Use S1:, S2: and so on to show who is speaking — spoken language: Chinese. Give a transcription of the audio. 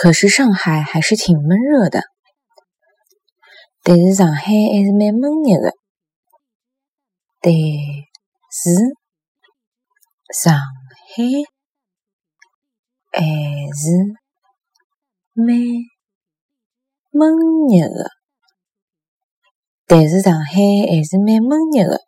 S1: 可是上海还是挺闷热的。
S2: 但是上海还是蛮闷热的。但是上海还是蛮闷热的。但是上海还是蛮闷热的。